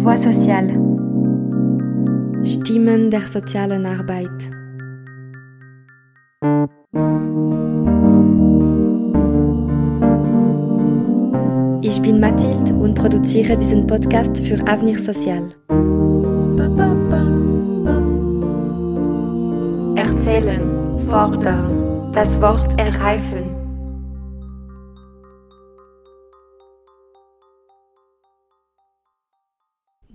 Voix sociale. Stimmen der sozialen Arbeit. Ich bin Mathilde und produziere diesen Podcast für Avenir Social. Erzählen, fordern, das Wort ergreifen.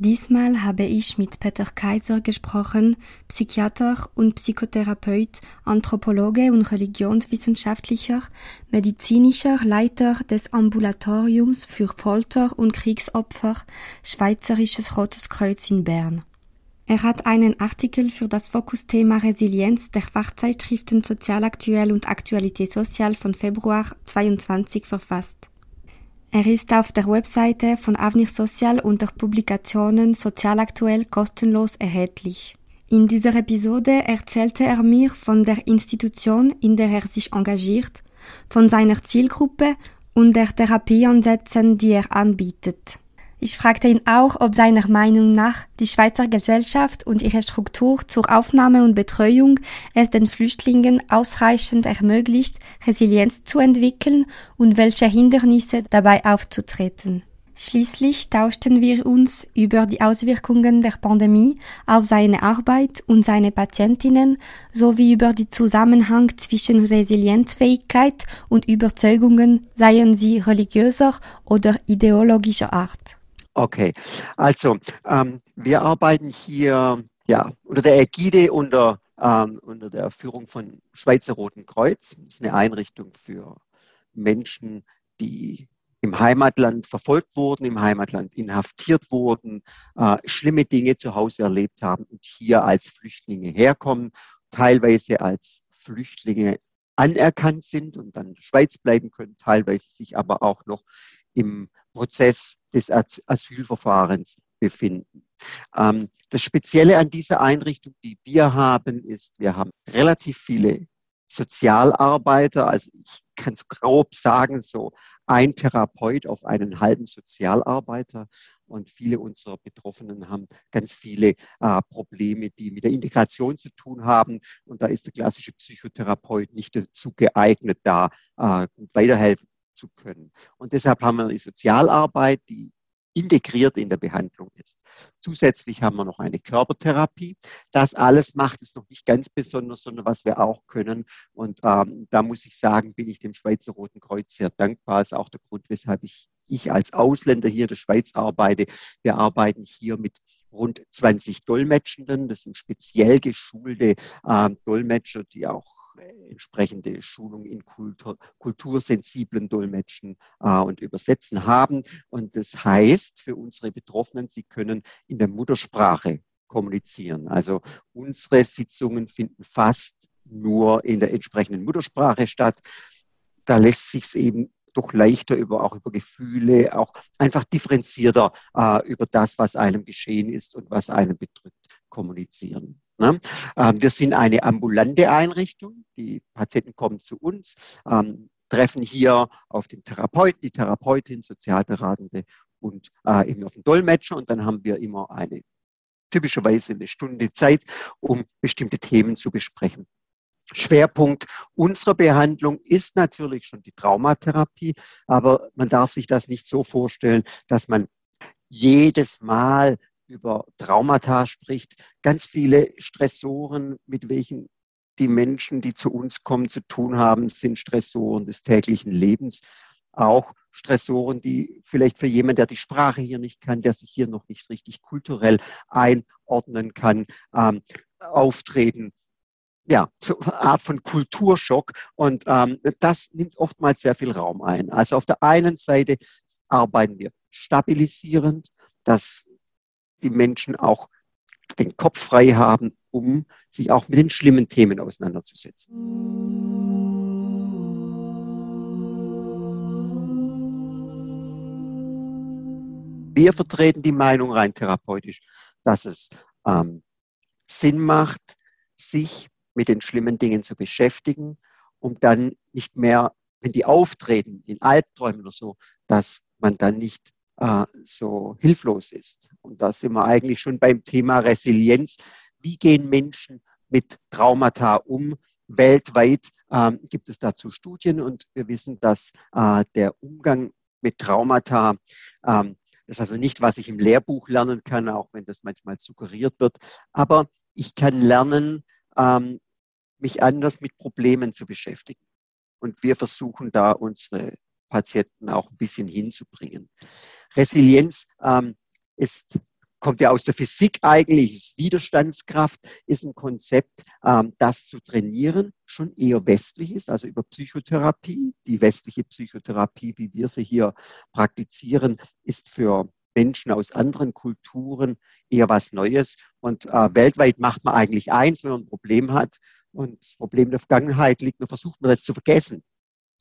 Diesmal habe ich mit Peter Kaiser gesprochen, Psychiater und Psychotherapeut, Anthropologe und Religionswissenschaftlicher, medizinischer Leiter des Ambulatoriums für Folter und Kriegsopfer, Schweizerisches Rotes Kreuz in Bern. Er hat einen Artikel für das Fokusthema Resilienz der Fachzeitschriften Sozialaktuell und Aktualität Sozial von Februar 22 verfasst. Er ist auf der Webseite von Avenir Social unter Publikationen Sozialaktuell kostenlos erhältlich. In dieser Episode erzählte er mir von der Institution, in der er sich engagiert, von seiner Zielgruppe und der Therapieansätzen, die er anbietet. Ich fragte ihn auch, ob seiner Meinung nach die Schweizer Gesellschaft und ihre Struktur zur Aufnahme und Betreuung es den Flüchtlingen ausreichend ermöglicht, Resilienz zu entwickeln und welche Hindernisse dabei aufzutreten. Schließlich tauschten wir uns über die Auswirkungen der Pandemie auf seine Arbeit und seine Patientinnen sowie über die Zusammenhang zwischen Resilienzfähigkeit und Überzeugungen, seien sie religiöser oder ideologischer Art. Okay, also ähm, wir arbeiten hier ja, unter der Ägide, unter, ähm, unter der Führung von Schweizer Roten Kreuz. Das ist eine Einrichtung für Menschen, die im Heimatland verfolgt wurden, im Heimatland inhaftiert wurden, äh, schlimme Dinge zu Hause erlebt haben und hier als Flüchtlinge herkommen, teilweise als Flüchtlinge anerkannt sind und dann in der Schweiz bleiben können, teilweise sich aber auch noch im Prozess des Asylverfahrens befinden. Ähm, das Spezielle an dieser Einrichtung, die wir haben, ist, wir haben relativ viele Sozialarbeiter, also ich kann so grob sagen, so ein Therapeut auf einen halben Sozialarbeiter. Und viele unserer Betroffenen haben ganz viele äh, Probleme, die mit der Integration zu tun haben. Und da ist der klassische Psychotherapeut nicht dazu geeignet, da äh, weiterhelfen zu können. Und deshalb haben wir die Sozialarbeit, die integriert in der Behandlung ist. Zusätzlich haben wir noch eine Körpertherapie. Das alles macht es noch nicht ganz besonders, sondern was wir auch können. Und ähm, da muss ich sagen, bin ich dem Schweizer Roten Kreuz sehr dankbar. Das ist auch der Grund, weshalb ich, ich als Ausländer hier in der Schweiz arbeite. Wir arbeiten hier mit rund 20 Dolmetschenden. Das sind speziell geschulte äh, Dolmetscher, die auch entsprechende Schulung in Kultur, kultursensiblen Dolmetschen äh, und Übersetzen haben. Und das heißt für unsere Betroffenen, sie können in der Muttersprache kommunizieren. Also unsere Sitzungen finden fast nur in der entsprechenden Muttersprache statt. Da lässt sich es eben doch leichter über auch über Gefühle, auch einfach differenzierter äh, über das, was einem geschehen ist und was einem bedrückt, kommunizieren. Ne? Ähm, wir sind eine ambulante Einrichtung. Die Patienten kommen zu uns, ähm, treffen hier auf den Therapeuten, die Therapeutin, Sozialberatende und äh, eben auf den Dolmetscher. Und dann haben wir immer eine typischerweise eine Stunde Zeit, um bestimmte Themen zu besprechen. Schwerpunkt unserer Behandlung ist natürlich schon die Traumatherapie, aber man darf sich das nicht so vorstellen, dass man jedes Mal über Traumata spricht, ganz viele Stressoren, mit welchen die Menschen, die zu uns kommen, zu tun haben, sind Stressoren des täglichen Lebens. Auch Stressoren, die vielleicht für jemanden, der die Sprache hier nicht kann, der sich hier noch nicht richtig kulturell einordnen kann, ähm, auftreten. Ja, so eine Art von Kulturschock. Und ähm, das nimmt oftmals sehr viel Raum ein. Also auf der einen Seite arbeiten wir stabilisierend, dass die Menschen auch den Kopf frei haben, um sich auch mit den schlimmen Themen auseinanderzusetzen. Wir vertreten die Meinung rein therapeutisch, dass es ähm, Sinn macht, sich mit den schlimmen Dingen zu beschäftigen, um dann nicht mehr wenn die auftreten in Albträumen oder so, dass man dann nicht äh, so hilflos ist. Und da sind wir eigentlich schon beim Thema Resilienz. Wie gehen Menschen mit Traumata um? Weltweit ähm, gibt es dazu Studien und wir wissen, dass äh, der Umgang mit Traumata, ähm, das ist also nicht, was ich im Lehrbuch lernen kann, auch wenn das manchmal suggeriert wird, aber ich kann lernen, ähm, mich anders mit Problemen zu beschäftigen. Und wir versuchen da unsere Patienten auch ein bisschen hinzubringen. Resilienz ähm, ist kommt ja aus der Physik eigentlich, ist Widerstandskraft, ist ein Konzept, ähm, das zu trainieren, schon eher westlich ist, also über Psychotherapie. Die westliche Psychotherapie, wie wir sie hier praktizieren, ist für Menschen aus anderen Kulturen eher was Neues. Und äh, weltweit macht man eigentlich eins, wenn man ein Problem hat. Und das Problem der Vergangenheit liegt, man versucht man das zu vergessen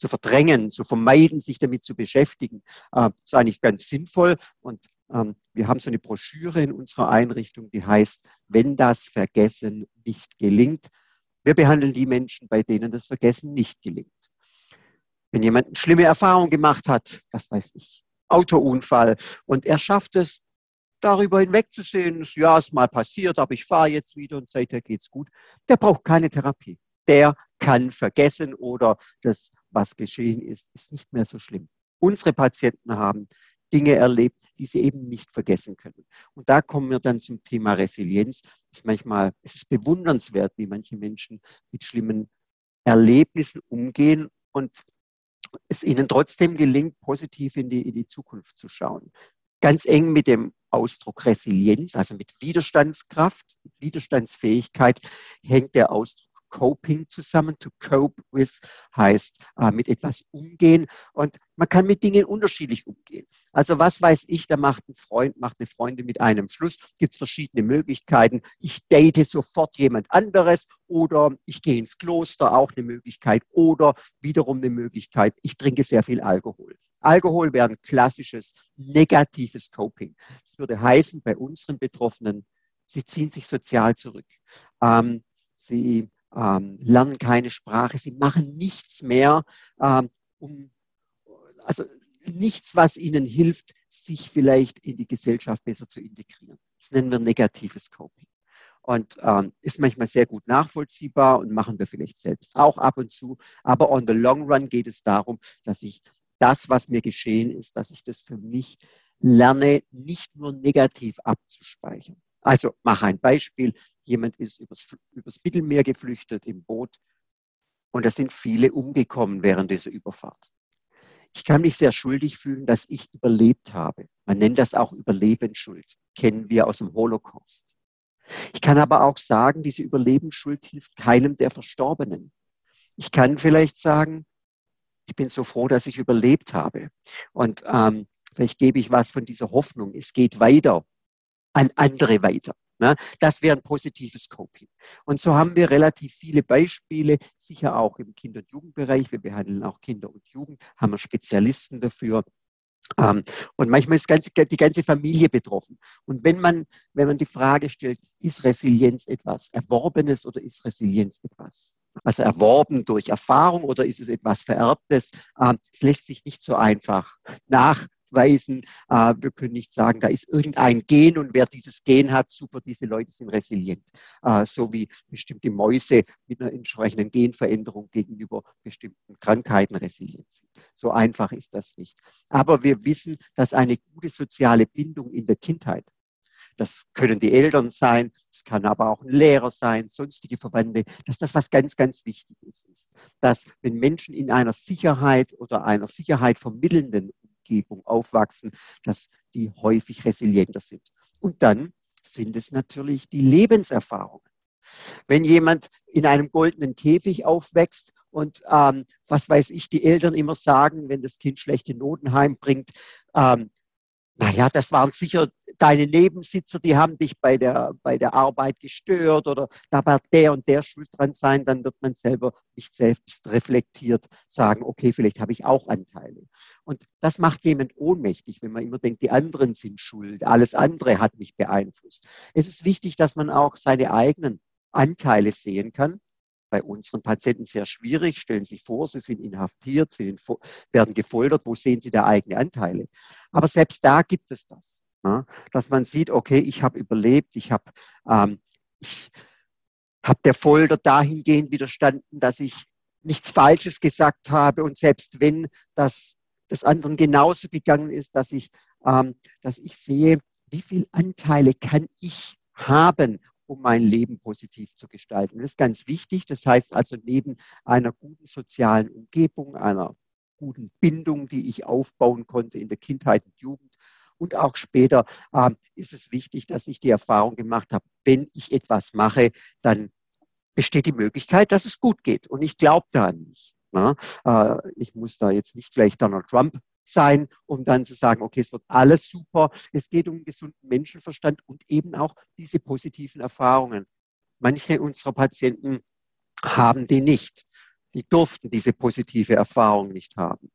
zu verdrängen, zu vermeiden, sich damit zu beschäftigen. Äh, das ist eigentlich ganz sinnvoll. Und ähm, wir haben so eine Broschüre in unserer Einrichtung, die heißt, wenn das Vergessen nicht gelingt. Wir behandeln die Menschen, bei denen das Vergessen nicht gelingt. Wenn jemand eine schlimme Erfahrung gemacht hat, was weiß ich, Autounfall, und er schafft es, darüber hinwegzusehen, ja, ist mal passiert, aber ich fahre jetzt wieder und seither geht's gut, der braucht keine Therapie. Der kann vergessen oder das was geschehen ist, ist nicht mehr so schlimm. Unsere Patienten haben Dinge erlebt, die sie eben nicht vergessen können. Und da kommen wir dann zum Thema Resilienz. Es ist manchmal, es ist bewundernswert, wie manche Menschen mit schlimmen Erlebnissen umgehen und es ihnen trotzdem gelingt, positiv in die, in die Zukunft zu schauen. Ganz eng mit dem Ausdruck Resilienz, also mit Widerstandskraft, mit Widerstandsfähigkeit, hängt der Ausdruck Coping zusammen. To cope with heißt äh, mit etwas umgehen und man kann mit Dingen unterschiedlich umgehen. Also was weiß ich, da macht ein Freund, macht eine Freundin mit einem Schluss, gibt es verschiedene Möglichkeiten. Ich date sofort jemand anderes oder ich gehe ins Kloster, auch eine Möglichkeit oder wiederum eine Möglichkeit, ich trinke sehr viel Alkohol. Alkohol wäre ein klassisches negatives Coping. Das würde heißen, bei unseren Betroffenen, sie ziehen sich sozial zurück. Ähm, sie ähm, lernen keine Sprache, sie machen nichts mehr, ähm, um, also nichts, was ihnen hilft, sich vielleicht in die Gesellschaft besser zu integrieren. Das nennen wir negatives Coping. Und ähm, ist manchmal sehr gut nachvollziehbar und machen wir vielleicht selbst auch ab und zu. Aber on the long run geht es darum, dass ich das, was mir geschehen ist, dass ich das für mich lerne, nicht nur negativ abzuspeichern. Also mach ein Beispiel. Jemand ist übers, übers Mittelmeer geflüchtet im Boot und da sind viele umgekommen während dieser Überfahrt. Ich kann mich sehr schuldig fühlen, dass ich überlebt habe. Man nennt das auch Überlebensschuld. Kennen wir aus dem Holocaust. Ich kann aber auch sagen, diese Überlebensschuld hilft keinem der Verstorbenen. Ich kann vielleicht sagen, ich bin so froh, dass ich überlebt habe. Und ähm, vielleicht gebe ich was von dieser Hoffnung. Es geht weiter an andere weiter. Ne? Das wäre ein positives Coping. Und so haben wir relativ viele Beispiele, sicher auch im Kinder- und Jugendbereich. Wir behandeln auch Kinder und Jugend, haben wir Spezialisten dafür. Ähm, und manchmal ist ganz, die ganze Familie betroffen. Und wenn man, wenn man die Frage stellt, ist Resilienz etwas Erworbenes oder ist Resilienz etwas also erworben durch Erfahrung oder ist es etwas Vererbtes? Ähm, es lässt sich nicht so einfach nach nachweisen. Äh, wir können nicht sagen, da ist irgendein Gen und wer dieses Gen hat, super, diese Leute sind resilient. Äh, so wie bestimmte Mäuse mit einer entsprechenden Genveränderung gegenüber bestimmten Krankheiten resilient sind. So einfach ist das nicht. Aber wir wissen, dass eine gute soziale Bindung in der Kindheit das können die Eltern sein, es kann aber auch ein Lehrer sein, sonstige Verwandte, dass das was ganz, ganz Wichtiges ist. Dass wenn Menschen in einer Sicherheit oder einer Sicherheit vermittelnden Umgebung aufwachsen, dass die häufig resilienter sind. Und dann sind es natürlich die Lebenserfahrungen. Wenn jemand in einem goldenen Käfig aufwächst und ähm, was weiß ich, die Eltern immer sagen, wenn das Kind schlechte Noten heimbringt, ähm, naja, das waren sicher deine Nebensitzer, die haben dich bei der, bei der Arbeit gestört oder da war der und der schuld dran sein, dann wird man selber nicht selbst reflektiert sagen, okay, vielleicht habe ich auch Anteile. Und das macht jemand ohnmächtig, wenn man immer denkt, die anderen sind schuld, alles andere hat mich beeinflusst. Es ist wichtig, dass man auch seine eigenen Anteile sehen kann bei unseren Patienten sehr schwierig. Stellen Sie sich vor, Sie sind inhaftiert, Sie werden gefoltert. Wo sehen Sie da eigene Anteile? Aber selbst da gibt es das, ja, dass man sieht, okay, ich habe überlebt, ich habe ähm, ich habe der Folter dahingehend widerstanden, dass ich nichts Falsches gesagt habe und selbst wenn das des anderen genauso gegangen ist, dass ich, ähm, dass ich sehe, wie viele Anteile kann ich haben, um mein Leben positiv zu gestalten. Das ist ganz wichtig. Das heißt also neben einer guten sozialen Umgebung, einer guten Bindung, die ich aufbauen konnte in der Kindheit und Jugend, und auch später äh, ist es wichtig, dass ich die Erfahrung gemacht habe, wenn ich etwas mache, dann besteht die Möglichkeit, dass es gut geht. Und ich glaube daran nicht. Ne? Äh, ich muss da jetzt nicht gleich Donald Trump sein, um dann zu sagen, okay, es wird alles super. Es geht um gesunden Menschenverstand und eben auch diese positiven Erfahrungen. Manche unserer Patienten haben die nicht. Die durften diese positive Erfahrung nicht haben.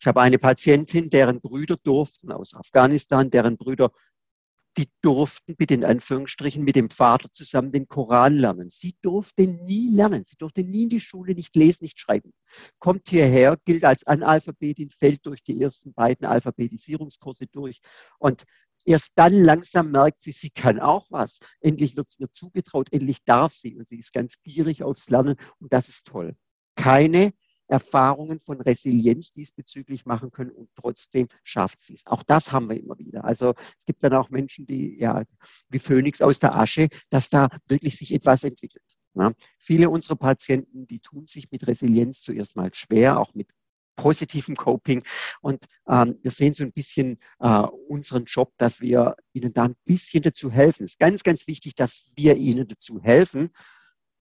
Ich habe eine Patientin, deren Brüder durften aus Afghanistan, deren Brüder die durften bitte in Anführungsstrichen mit dem Vater zusammen den Koran lernen. Sie durfte nie lernen. Sie durfte nie in die Schule nicht lesen, nicht schreiben. Kommt hierher, gilt als Analphabetin, fällt durch die ersten beiden Alphabetisierungskurse durch. Und erst dann langsam merkt sie, sie kann auch was. Endlich wird es ihr zugetraut, endlich darf sie. Und sie ist ganz gierig aufs Lernen. Und das ist toll. Keine Erfahrungen von Resilienz diesbezüglich machen können und trotzdem schafft sie es. Auch das haben wir immer wieder. Also es gibt dann auch Menschen, die ja wie Phönix aus der Asche, dass da wirklich sich etwas entwickelt. Ja. Viele unserer Patienten, die tun sich mit Resilienz zuerst mal schwer, auch mit positivem Coping. Und ähm, wir sehen so ein bisschen äh, unseren Job, dass wir ihnen da ein bisschen dazu helfen. Es ist ganz, ganz wichtig, dass wir ihnen dazu helfen.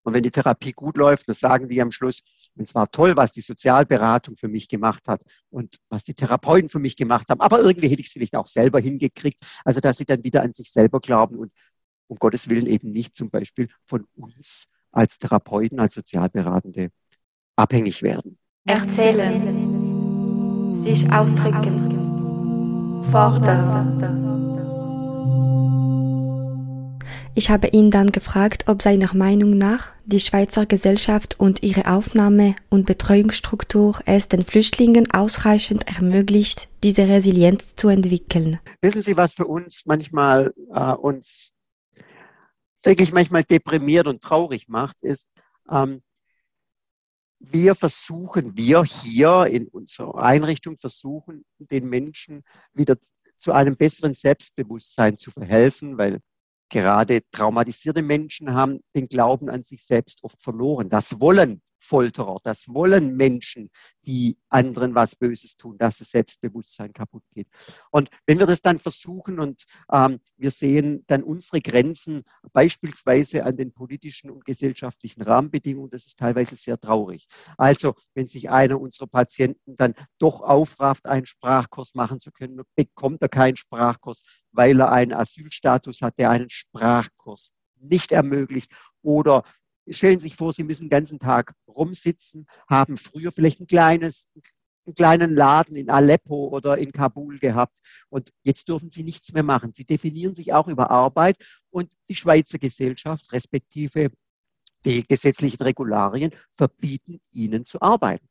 Und wenn die Therapie gut läuft, das sagen die am Schluss, und es war toll, was die Sozialberatung für mich gemacht hat und was die Therapeuten für mich gemacht haben. Aber irgendwie hätte ich es vielleicht auch selber hingekriegt. Also, dass sie dann wieder an sich selber glauben und um Gottes Willen eben nicht zum Beispiel von uns als Therapeuten, als Sozialberatende abhängig werden. Erzählen, sich ausdrücken, fordern ich habe ihn dann gefragt, ob seiner Meinung nach die Schweizer Gesellschaft und ihre Aufnahme- und Betreuungsstruktur es den Flüchtlingen ausreichend ermöglicht, diese Resilienz zu entwickeln. Wissen Sie, was für uns manchmal äh, uns, denke ich, manchmal deprimiert und traurig macht, ist, ähm, wir versuchen, wir hier in unserer Einrichtung versuchen, den Menschen wieder zu einem besseren Selbstbewusstsein zu verhelfen, weil Gerade traumatisierte Menschen haben den Glauben an sich selbst oft verloren. Das wollen Folterer, das wollen Menschen, die anderen was Böses tun, dass das Selbstbewusstsein kaputt geht. Und wenn wir das dann versuchen und ähm, wir sehen dann unsere Grenzen beispielsweise an den politischen und gesellschaftlichen Rahmenbedingungen, das ist teilweise sehr traurig. Also wenn sich einer unserer Patienten dann doch aufrafft, einen Sprachkurs machen zu können, bekommt er keinen Sprachkurs, weil er einen Asylstatus hat, der einen Sprachkurs nicht ermöglicht oder Stellen Sie sich vor, Sie müssen den ganzen Tag rumsitzen, haben früher vielleicht ein kleines, einen kleinen Laden in Aleppo oder in Kabul gehabt und jetzt dürfen Sie nichts mehr machen. Sie definieren sich auch über Arbeit und die Schweizer Gesellschaft respektive die gesetzlichen Regularien verbieten Ihnen zu arbeiten.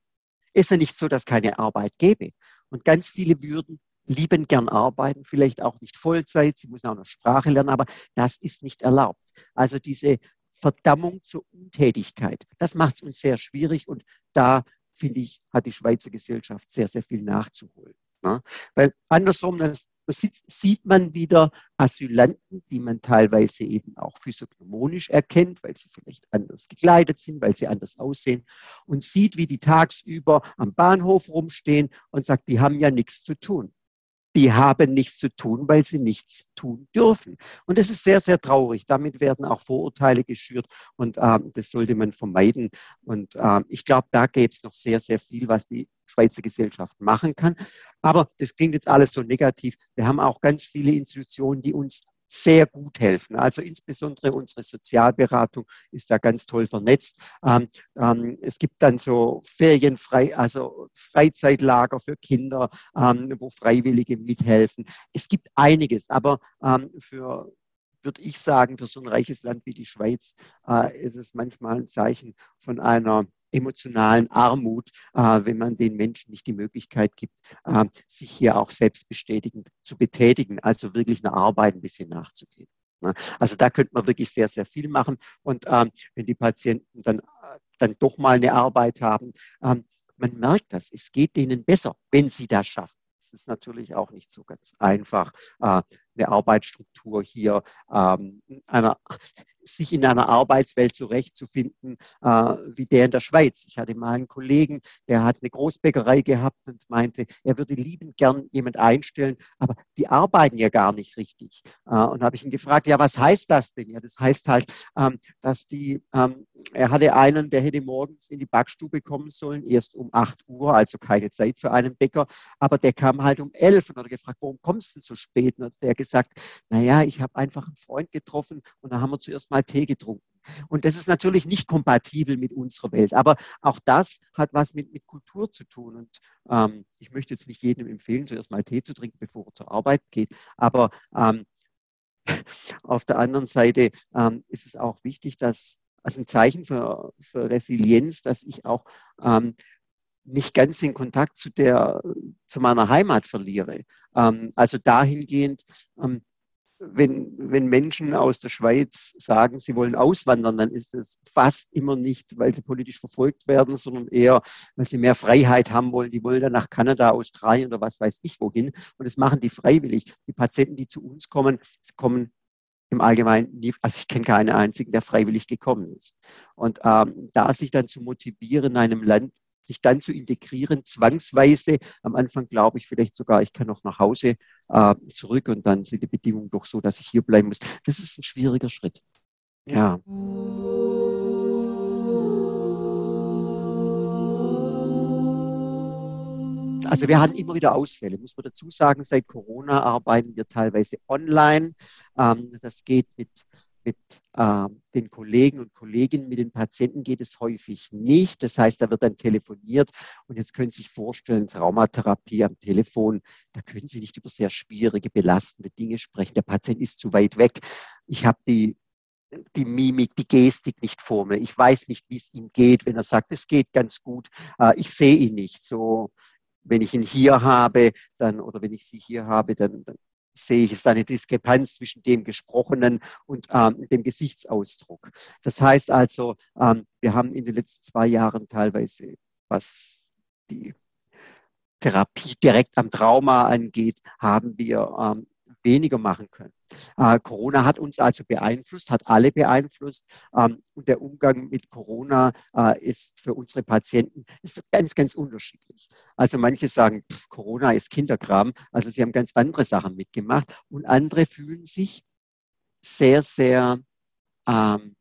Ist ja nicht so, dass keine Arbeit gäbe. Und ganz viele würden lieben gern arbeiten, vielleicht auch nicht Vollzeit, sie müssen auch noch Sprache lernen, aber das ist nicht erlaubt. Also diese Verdammung zur Untätigkeit. Das macht es uns sehr schwierig und da, finde ich, hat die Schweizer Gesellschaft sehr, sehr viel nachzuholen. Ne? Weil andersrum, das, das sieht man wieder Asylanten, die man teilweise eben auch physiognomonisch erkennt, weil sie vielleicht anders gekleidet sind, weil sie anders aussehen und sieht, wie die tagsüber am Bahnhof rumstehen und sagt, die haben ja nichts zu tun die haben nichts zu tun, weil sie nichts tun dürfen. Und das ist sehr, sehr traurig. Damit werden auch Vorurteile geschürt und ähm, das sollte man vermeiden. Und ähm, ich glaube, da gäbe es noch sehr, sehr viel, was die Schweizer Gesellschaft machen kann. Aber das klingt jetzt alles so negativ. Wir haben auch ganz viele Institutionen, die uns sehr gut helfen. Also insbesondere unsere Sozialberatung ist da ganz toll vernetzt. Ähm, ähm, es gibt dann so Ferienfrei, also Freizeitlager für Kinder, ähm, wo Freiwillige mithelfen. Es gibt einiges, aber ähm, für würde ich sagen, für so ein reiches Land wie die Schweiz äh, ist es manchmal ein Zeichen von einer emotionalen Armut, äh, wenn man den Menschen nicht die Möglichkeit gibt, äh, sich hier auch selbstbestätigend zu betätigen, also wirklich eine Arbeit ein bisschen nachzugehen. Ne? Also da könnte man wirklich sehr, sehr viel machen. Und ähm, wenn die Patienten dann, äh, dann doch mal eine Arbeit haben, ähm, man merkt das, es geht denen besser, wenn sie das schaffen. Es ist natürlich auch nicht so ganz einfach, eine Arbeitsstruktur hier, ähm, einer, sich in einer Arbeitswelt zurechtzufinden, äh, wie der in der Schweiz. Ich hatte mal einen Kollegen, der hat eine Großbäckerei gehabt und meinte, er würde liebend gern jemand einstellen, aber die arbeiten ja gar nicht richtig. Äh, und habe ich ihn gefragt, ja, was heißt das denn? Ja, das heißt halt, ähm, dass die, ähm, er hatte einen, der hätte morgens in die Backstube kommen sollen, erst um 8 Uhr, also keine Zeit für einen Bäcker, aber der kam halt um 11 und hat gefragt, warum kommst du denn so spät? Und der gesagt, naja, ich habe einfach einen Freund getroffen und da haben wir zuerst mal Tee getrunken. Und das ist natürlich nicht kompatibel mit unserer Welt. Aber auch das hat was mit, mit Kultur zu tun. Und ähm, ich möchte jetzt nicht jedem empfehlen, zuerst mal Tee zu trinken, bevor er zur Arbeit geht. Aber ähm, auf der anderen Seite ähm, ist es auch wichtig, dass als ein Zeichen für, für Resilienz, dass ich auch ähm, nicht ganz den Kontakt zu der, zu meiner Heimat verliere. Ähm, also dahingehend, ähm, wenn, wenn Menschen aus der Schweiz sagen, sie wollen auswandern, dann ist es fast immer nicht, weil sie politisch verfolgt werden, sondern eher, weil sie mehr Freiheit haben wollen. Die wollen dann nach Kanada, Australien oder was weiß ich wohin. Und das machen die freiwillig. Die Patienten, die zu uns kommen, kommen im Allgemeinen, also ich kenne keinen einzigen, der freiwillig gekommen ist. Und ähm, da sich dann zu motivieren, in einem Land sich dann zu integrieren, zwangsweise. Am Anfang glaube ich vielleicht sogar, ich kann noch nach Hause äh, zurück und dann sind die Bedingungen doch so, dass ich hier bleiben muss. Das ist ein schwieriger Schritt. Ja. Also wir hatten immer wieder Ausfälle, muss man dazu sagen. Seit Corona arbeiten wir teilweise online. Ähm, das geht mit mit äh, den Kollegen und Kolleginnen, mit den Patienten geht es häufig nicht. Das heißt, da wird dann telefoniert und jetzt können Sie sich vorstellen, Traumatherapie am Telefon, da können Sie nicht über sehr schwierige, belastende Dinge sprechen. Der Patient ist zu weit weg. Ich habe die die Mimik, die Gestik nicht vor mir. Ich weiß nicht, wie es ihm geht, wenn er sagt, es geht ganz gut. Äh, ich sehe ihn nicht. So, wenn ich ihn hier habe, dann, oder wenn ich sie hier habe, dann, dann sehe ich, ist eine Diskrepanz zwischen dem Gesprochenen und ähm, dem Gesichtsausdruck. Das heißt also, ähm, wir haben in den letzten zwei Jahren teilweise, was die Therapie direkt am Trauma angeht, haben wir ähm, weniger machen können. Äh, Corona hat uns also beeinflusst, hat alle beeinflusst. Ähm, und der Umgang mit Corona äh, ist für unsere Patienten ist ganz, ganz unterschiedlich. Also manche sagen, pff, Corona ist Kinderkram. Also sie haben ganz andere Sachen mitgemacht. Und andere fühlen sich sehr, sehr ähm,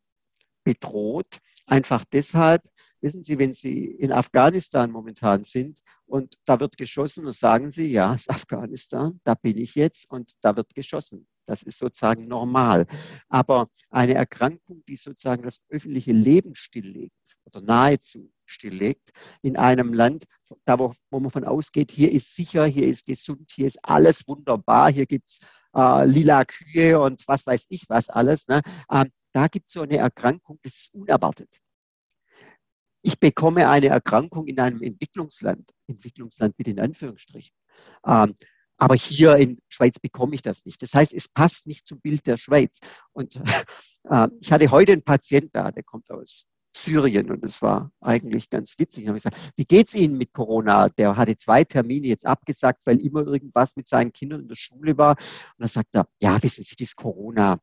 bedroht. Einfach deshalb, Wissen Sie, wenn Sie in Afghanistan momentan sind und da wird geschossen, dann sagen Sie, ja, ist Afghanistan, da bin ich jetzt und da wird geschossen. Das ist sozusagen normal. Aber eine Erkrankung, die sozusagen das öffentliche Leben stilllegt oder nahezu stilllegt, in einem Land, da wo, wo man von ausgeht, hier ist sicher, hier ist gesund, hier ist alles wunderbar, hier gibt es äh, lila Kühe und was weiß ich was alles. Ne? Ähm, da gibt es so eine Erkrankung, das ist unerwartet ich bekomme eine Erkrankung in einem Entwicklungsland, Entwicklungsland mit in Anführungsstrichen. Ähm, aber hier in Schweiz bekomme ich das nicht. Das heißt, es passt nicht zum Bild der Schweiz. Und äh, ich hatte heute einen Patient da, der kommt aus Syrien und es war eigentlich ganz witzig. Ich habe gesagt, wie geht's Ihnen mit Corona? Der hatte zwei Termine jetzt abgesagt, weil immer irgendwas mit seinen Kindern in der Schule war. Und dann sagt er, ja, wissen Sie, das Corona.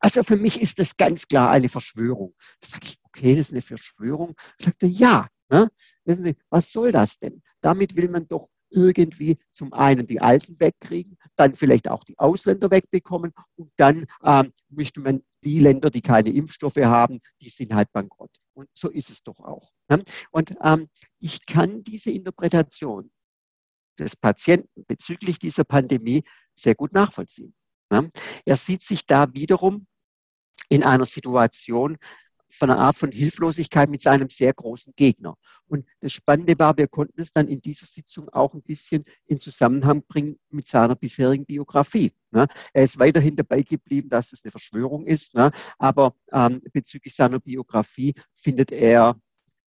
Also für mich ist das ganz klar eine Verschwörung. Da sage ich, okay, das ist eine Verschwörung. Sagt er, ja. Ne? Wissen Sie, was soll das denn? Damit will man doch irgendwie zum einen die Alten wegkriegen, dann vielleicht auch die Ausländer wegbekommen und dann ähm, möchte man die Länder, die keine Impfstoffe haben, die sind halt bankrott. Und so ist es doch auch. Ne? Und ähm, ich kann diese Interpretation des Patienten bezüglich dieser Pandemie sehr gut nachvollziehen. Ne? Er sieht sich da wiederum in einer Situation von einer Art von Hilflosigkeit mit seinem sehr großen Gegner. Und das Spannende war, wir konnten es dann in dieser Sitzung auch ein bisschen in Zusammenhang bringen mit seiner bisherigen Biografie. Ne? Er ist weiterhin dabei geblieben, dass es eine Verschwörung ist, ne? aber ähm, bezüglich seiner Biografie findet er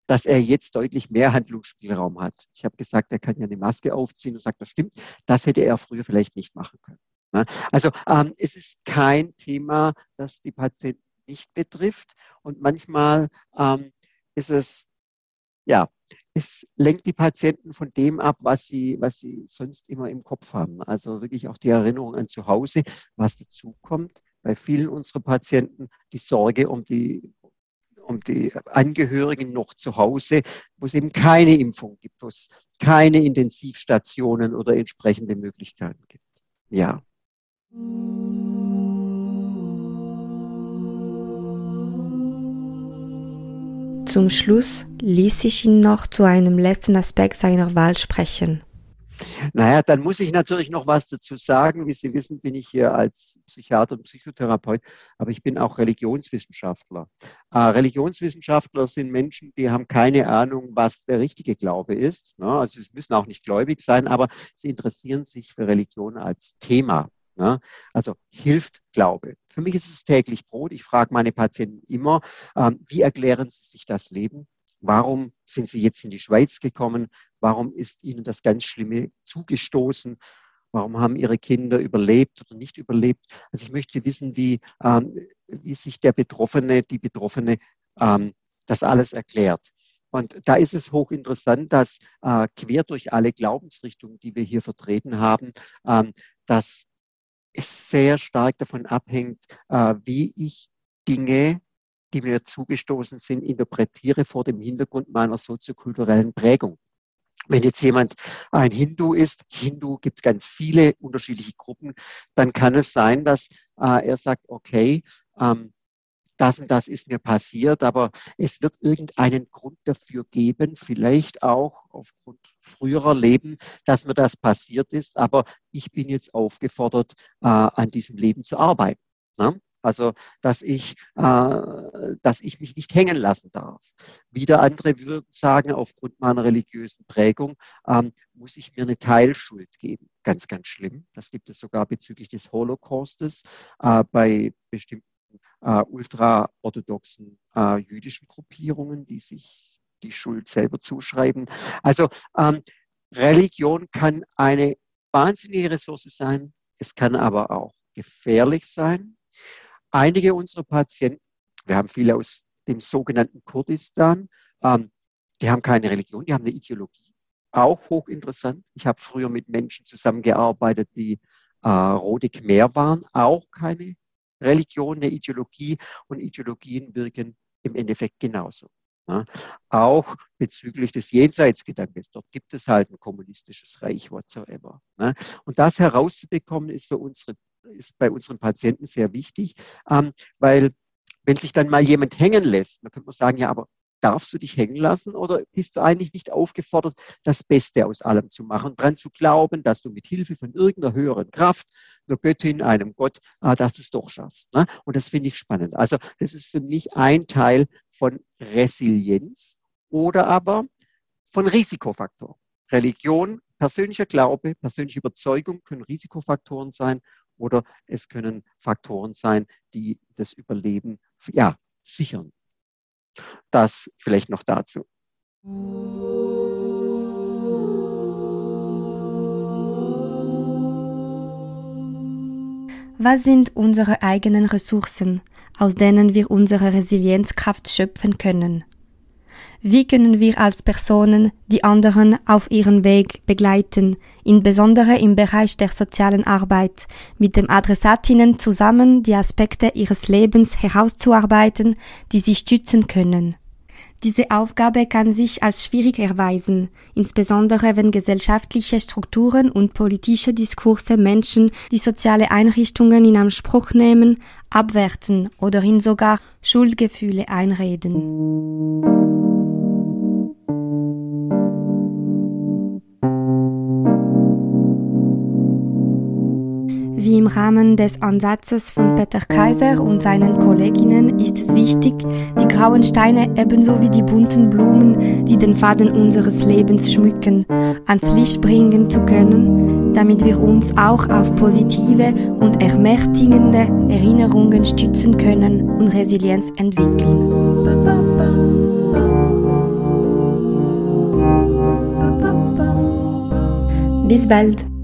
dass er jetzt deutlich mehr Handlungsspielraum hat. Ich habe gesagt, er kann ja eine Maske aufziehen und sagt, das stimmt. Das hätte er früher vielleicht nicht machen können. Ne? Also ähm, es ist kein Thema, das die Patienten nicht betrifft. Und manchmal ähm, ist es, ja, es lenkt die Patienten von dem ab, was sie, was sie sonst immer im Kopf haben. Also wirklich auch die Erinnerung an zu Hause, was dazu kommt. Bei vielen unserer Patienten die Sorge um die um die Angehörigen noch zu Hause, wo es eben keine Impfung gibt, wo es keine Intensivstationen oder entsprechende Möglichkeiten gibt. Ja. Zum Schluss ließ ich ihn noch zu einem letzten Aspekt seiner Wahl sprechen. Naja, dann muss ich natürlich noch was dazu sagen. Wie Sie wissen, bin ich hier als Psychiater und Psychotherapeut, aber ich bin auch Religionswissenschaftler. Äh, Religionswissenschaftler sind Menschen, die haben keine Ahnung, was der richtige Glaube ist. Ne? Also sie müssen auch nicht gläubig sein, aber sie interessieren sich für Religion als Thema. Ne? Also hilft Glaube. Für mich ist es täglich Brot. Ich frage meine Patienten immer, ähm, wie erklären sie sich das Leben? Warum sind Sie jetzt in die Schweiz gekommen? Warum ist Ihnen das ganz Schlimme zugestoßen? Warum haben Ihre Kinder überlebt oder nicht überlebt? Also ich möchte wissen, wie, ähm, wie sich der Betroffene, die Betroffene ähm, das alles erklärt. Und da ist es hochinteressant, dass äh, quer durch alle Glaubensrichtungen, die wir hier vertreten haben, ähm, dass es sehr stark davon abhängt, äh, wie ich Dinge die mir zugestoßen sind, interpretiere vor dem Hintergrund meiner soziokulturellen Prägung. Wenn jetzt jemand ein Hindu ist, Hindu gibt es ganz viele unterschiedliche Gruppen, dann kann es sein, dass äh, er sagt, okay, ähm, das und das ist mir passiert, aber es wird irgendeinen Grund dafür geben, vielleicht auch aufgrund früherer Leben, dass mir das passiert ist, aber ich bin jetzt aufgefordert, äh, an diesem Leben zu arbeiten. Ne? Also, dass ich, äh, dass ich mich nicht hängen lassen darf. Wieder andere würden sagen, aufgrund meiner religiösen Prägung ähm, muss ich mir eine Teilschuld geben. Ganz, ganz schlimm. Das gibt es sogar bezüglich des Holocaustes äh, bei bestimmten äh, ultraorthodoxen äh, jüdischen Gruppierungen, die sich die Schuld selber zuschreiben. Also ähm, Religion kann eine wahnsinnige Ressource sein. Es kann aber auch gefährlich sein einige unserer Patienten, wir haben viele aus dem sogenannten Kurdistan, ähm, die haben keine Religion, die haben eine Ideologie. Auch hochinteressant. Ich habe früher mit Menschen zusammengearbeitet, die äh, Rote Khmer waren, auch keine Religion, eine Ideologie und Ideologien wirken im Endeffekt genauso. Ne? Auch bezüglich des Jenseitsgedankens. Dort gibt es halt ein kommunistisches Reich, whatsoever. Ne? Und das herauszubekommen, ist für unsere ist bei unseren Patienten sehr wichtig, ähm, weil wenn sich dann mal jemand hängen lässt, dann könnte man sagen, ja, aber darfst du dich hängen lassen oder bist du eigentlich nicht aufgefordert, das Beste aus allem zu machen, dran zu glauben, dass du mit Hilfe von irgendeiner höheren Kraft, einer Göttin, einem Gott, äh, dass du es doch schaffst. Ne? Und das finde ich spannend. Also das ist für mich ein Teil von Resilienz oder aber von Risikofaktoren. Religion, persönlicher Glaube, persönliche Überzeugung können Risikofaktoren sein oder es können Faktoren sein, die das Überleben ja, sichern. Das vielleicht noch dazu. Was sind unsere eigenen Ressourcen, aus denen wir unsere Resilienzkraft schöpfen können? Wie können wir als Personen die anderen auf ihren Weg begleiten, insbesondere im Bereich der sozialen Arbeit, mit den Adressatinnen zusammen die Aspekte ihres Lebens herauszuarbeiten, die sie stützen können? Diese Aufgabe kann sich als schwierig erweisen, insbesondere wenn gesellschaftliche Strukturen und politische Diskurse Menschen, die soziale Einrichtungen in Anspruch nehmen, abwerten oder ihnen sogar Schuldgefühle einreden. Im Rahmen des Ansatzes von Peter Kaiser und seinen Kolleginnen ist es wichtig, die grauen Steine ebenso wie die bunten Blumen, die den Faden unseres Lebens schmücken, ans Licht bringen zu können, damit wir uns auch auf positive und ermächtigende Erinnerungen stützen können und Resilienz entwickeln. Bis bald!